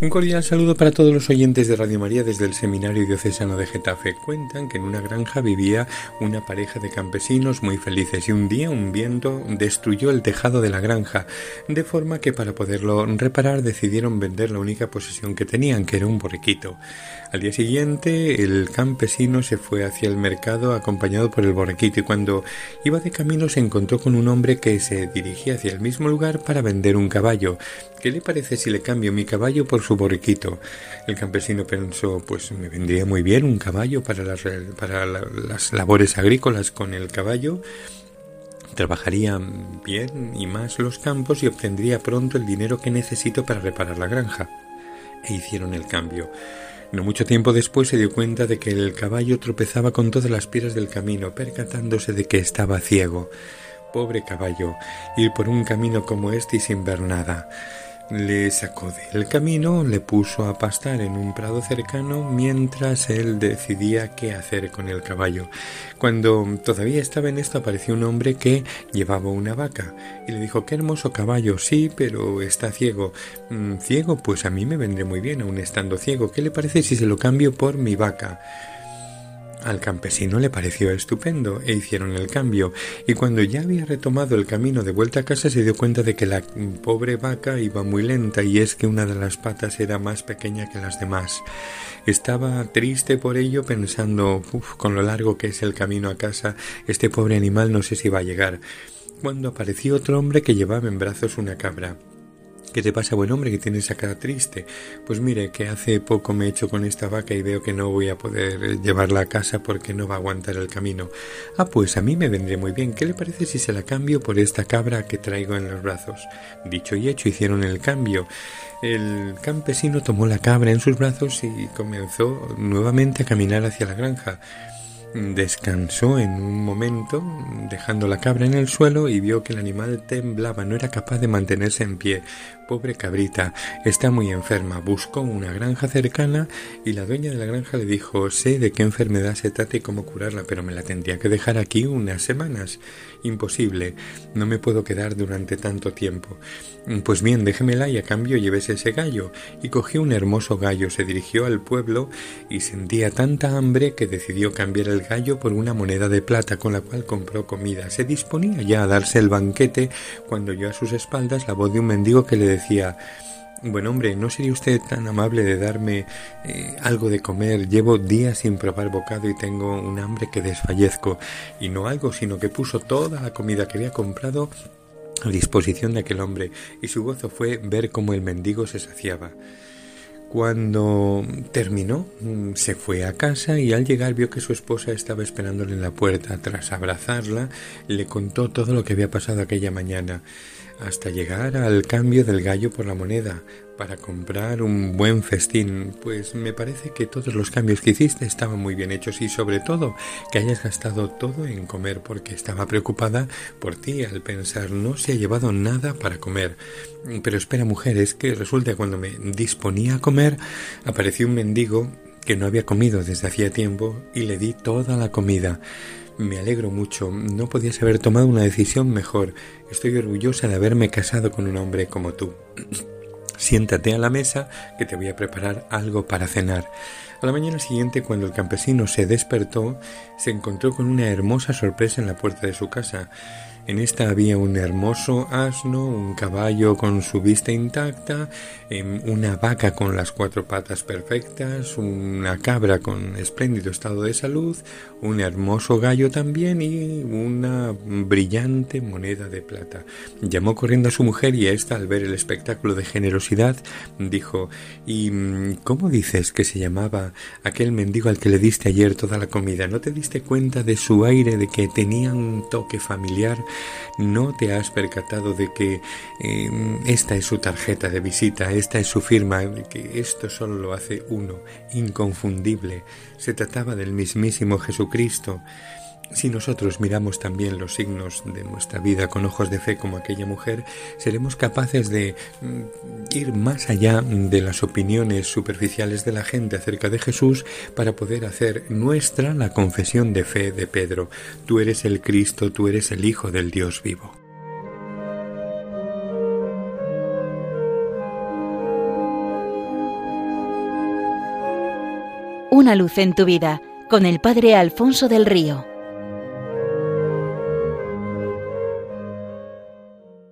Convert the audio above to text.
Un cordial saludo para todos los oyentes de Radio María desde el Seminario Diocesano de Getafe. Cuentan que en una granja vivía una pareja de campesinos muy felices y un día un viento destruyó el tejado de la granja, de forma que para poderlo reparar decidieron vender la única posesión que tenían, que era un borriquito. Al día siguiente el campesino se fue hacia el mercado acompañado por el borriquito y cuando iba de camino se encontró con un hombre que se dirigía hacia el mismo lugar para vender un caballo. ¿Qué le parece si le cambio mi caballo por su borriquito? El campesino pensó, pues me vendría muy bien un caballo para las, para las labores agrícolas con el caballo trabajaría bien y más los campos y obtendría pronto el dinero que necesito para reparar la granja. E hicieron el cambio. No mucho tiempo después se dio cuenta de que el caballo tropezaba con todas las piedras del camino, percatándose de que estaba ciego. Pobre caballo, ir por un camino como este y sin ver nada. Le sacó del camino, le puso a pastar en un prado cercano mientras él decidía qué hacer con el caballo. Cuando todavía estaba en esto apareció un hombre que llevaba una vaca y le dijo qué hermoso caballo, sí, pero está ciego. Mm, ciego, pues a mí me vendré muy bien aun estando ciego. ¿Qué le parece si se lo cambio por mi vaca? Al campesino le pareció estupendo e hicieron el cambio, y cuando ya había retomado el camino de vuelta a casa se dio cuenta de que la pobre vaca iba muy lenta y es que una de las patas era más pequeña que las demás. Estaba triste por ello pensando, uff, con lo largo que es el camino a casa, este pobre animal no sé si va a llegar, cuando apareció otro hombre que llevaba en brazos una cabra. ¿Qué te pasa, buen hombre, que tienes esa cara triste? Pues mire, que hace poco me he hecho con esta vaca y veo que no voy a poder llevarla a casa porque no va a aguantar el camino. Ah, pues a mí me vendría muy bien. ¿Qué le parece si se la cambio por esta cabra que traigo en los brazos? Dicho y hecho, hicieron el cambio. El campesino tomó la cabra en sus brazos y comenzó nuevamente a caminar hacia la granja. Descansó en un momento, dejando la cabra en el suelo y vio que el animal temblaba, no era capaz de mantenerse en pie. Pobre cabrita, está muy enferma. Buscó una granja cercana y la dueña de la granja le dijo sé de qué enfermedad se trata y cómo curarla, pero me la tendría que dejar aquí unas semanas. Imposible, no me puedo quedar durante tanto tiempo. Pues bien, déjemela y a cambio llévese ese gallo. Y cogió un hermoso gallo, se dirigió al pueblo y sentía tanta hambre que decidió cambiar el gallo por una moneda de plata con la cual compró comida. Se disponía ya a darse el banquete cuando oyó a sus espaldas la voz de un mendigo que le decía Buen hombre, ¿no sería usted tan amable de darme eh, algo de comer? Llevo días sin probar bocado y tengo un hambre que desfallezco. Y no algo, sino que puso toda la comida que había comprado a disposición de aquel hombre, y su gozo fue ver cómo el mendigo se saciaba. Cuando terminó, mm, se fue a casa y al llegar vio que su esposa estaba esperándole en la puerta. Tras abrazarla, le contó todo lo que había pasado aquella mañana hasta llegar al cambio del gallo por la moneda para comprar un buen festín. Pues me parece que todos los cambios que hiciste estaban muy bien hechos y sobre todo que hayas gastado todo en comer porque estaba preocupada por ti al pensar no se ha llevado nada para comer. Pero espera mujer, es que resulta que cuando me disponía a comer apareció un mendigo que no había comido desde hacía tiempo y le di toda la comida. Me alegro mucho. No podías haber tomado una decisión mejor. Estoy orgullosa de haberme casado con un hombre como tú. Siéntate a la mesa que te voy a preparar algo para cenar. A la mañana siguiente, cuando el campesino se despertó, se encontró con una hermosa sorpresa en la puerta de su casa. En esta había un hermoso asno, un caballo con su vista intacta, em, una vaca con las cuatro patas perfectas, una cabra con espléndido estado de salud, un hermoso gallo también y una brillante moneda de plata. Llamó corriendo a su mujer y ésta, al ver el espectáculo de generosidad, dijo ¿Y mm, cómo dices que se llamaba aquel mendigo al que le diste ayer toda la comida? ¿No te diste cuenta de su aire, de que tenía un toque familiar? ¿No te has percatado de que em, esta es su tarjeta de visita, esta es su firma, que esto solo lo hace uno, inconfundible? Se trataba del mismísimo Jesucristo. Si nosotros miramos también los signos de nuestra vida con ojos de fe como aquella mujer, seremos capaces de mm, ir más allá de las opiniones superficiales de la gente acerca de Jesús para poder hacer nuestra la confesión de fe de Pedro. Tú eres el Cristo, tú eres el Hijo del Dios vivo. Una luz en tu vida con el Padre Alfonso del Río.